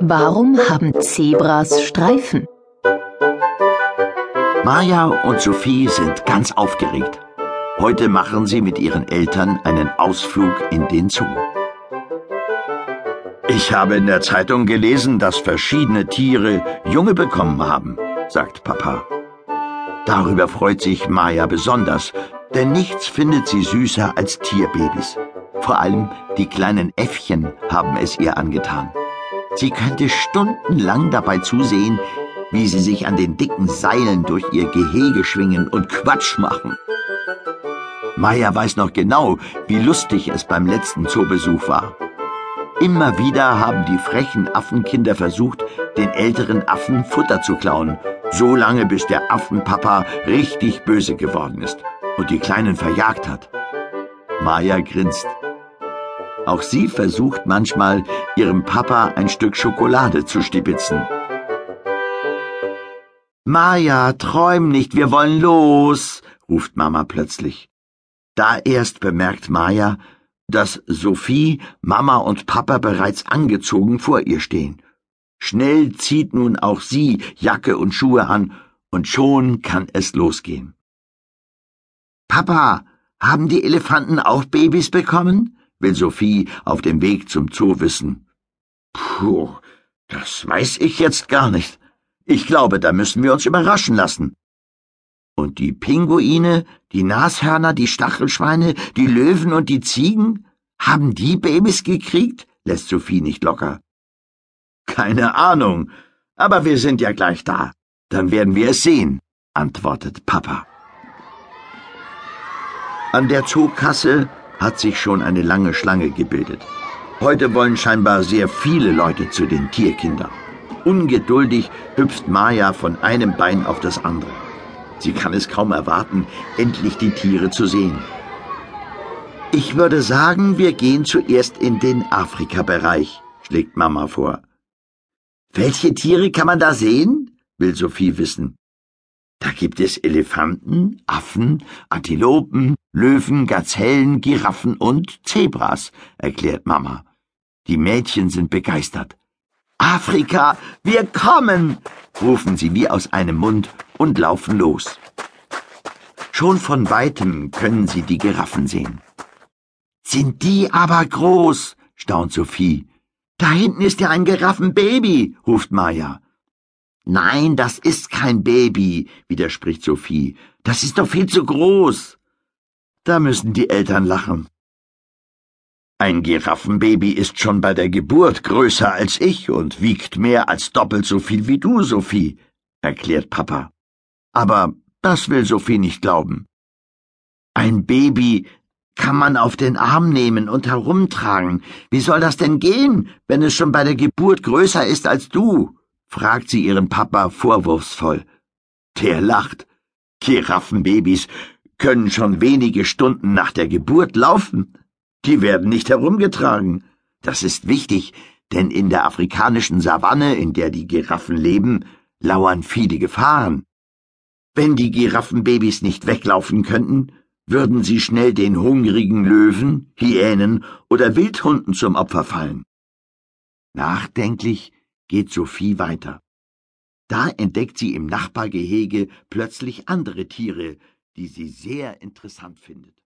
Warum haben Zebras Streifen? Maja und Sophie sind ganz aufgeregt. Heute machen sie mit ihren Eltern einen Ausflug in den Zoo. Ich habe in der Zeitung gelesen, dass verschiedene Tiere Junge bekommen haben, sagt Papa. Darüber freut sich Maja besonders, denn nichts findet sie süßer als Tierbabys. Vor allem die kleinen Äffchen haben es ihr angetan. Sie könnte stundenlang dabei zusehen, wie sie sich an den dicken Seilen durch ihr Gehege schwingen und Quatsch machen. Maya weiß noch genau, wie lustig es beim letzten Zoobesuch war. Immer wieder haben die frechen Affenkinder versucht, den älteren Affen Futter zu klauen, so lange bis der Affenpapa richtig böse geworden ist und die Kleinen verjagt hat. Maya grinst. Auch sie versucht manchmal, ihrem Papa ein Stück Schokolade zu stibitzen. Maja, träum nicht, wir wollen los, ruft Mama plötzlich. Da erst bemerkt Maja, dass Sophie, Mama und Papa bereits angezogen vor ihr stehen. Schnell zieht nun auch sie Jacke und Schuhe an, und schon kann es losgehen. Papa, haben die Elefanten auch Babys bekommen? Will Sophie auf dem Weg zum Zoo wissen. Puh, das weiß ich jetzt gar nicht. Ich glaube, da müssen wir uns überraschen lassen. Und die Pinguine, die Nashörner, die Stachelschweine, die Löwen und die Ziegen? Haben die Babys gekriegt? lässt Sophie nicht locker. Keine Ahnung, aber wir sind ja gleich da. Dann werden wir es sehen, antwortet Papa. An der Zookasse hat sich schon eine lange Schlange gebildet. Heute wollen scheinbar sehr viele Leute zu den Tierkindern. Ungeduldig hüpft Maya von einem Bein auf das andere. Sie kann es kaum erwarten, endlich die Tiere zu sehen. Ich würde sagen, wir gehen zuerst in den Afrika-Bereich, schlägt Mama vor. Welche Tiere kann man da sehen? will Sophie wissen. Da gibt es Elefanten, Affen, Antilopen, Löwen, Gazellen, Giraffen und Zebras, erklärt Mama. Die Mädchen sind begeistert. Afrika, wir kommen, rufen sie wie aus einem Mund und laufen los. Schon von weitem können sie die Giraffen sehen. Sind die aber groß, staunt Sophie. Da hinten ist ja ein Giraffenbaby, ruft Maya. Nein, das ist kein Baby, widerspricht Sophie. Das ist doch viel zu groß. Da müssen die Eltern lachen. Ein Giraffenbaby ist schon bei der Geburt größer als ich und wiegt mehr als doppelt so viel wie du, Sophie, erklärt Papa. Aber das will Sophie nicht glauben. Ein Baby kann man auf den Arm nehmen und herumtragen. Wie soll das denn gehen, wenn es schon bei der Geburt größer ist als du? fragt sie ihren Papa vorwurfsvoll. Der lacht. Giraffenbabys können schon wenige Stunden nach der Geburt laufen. Die werden nicht herumgetragen. Das ist wichtig, denn in der afrikanischen Savanne, in der die Giraffen leben, lauern viele Gefahren. Wenn die Giraffenbabys nicht weglaufen könnten, würden sie schnell den hungrigen Löwen, Hyänen oder Wildhunden zum Opfer fallen. Nachdenklich geht Sophie weiter. Da entdeckt sie im Nachbargehege plötzlich andere Tiere, die sie sehr interessant findet.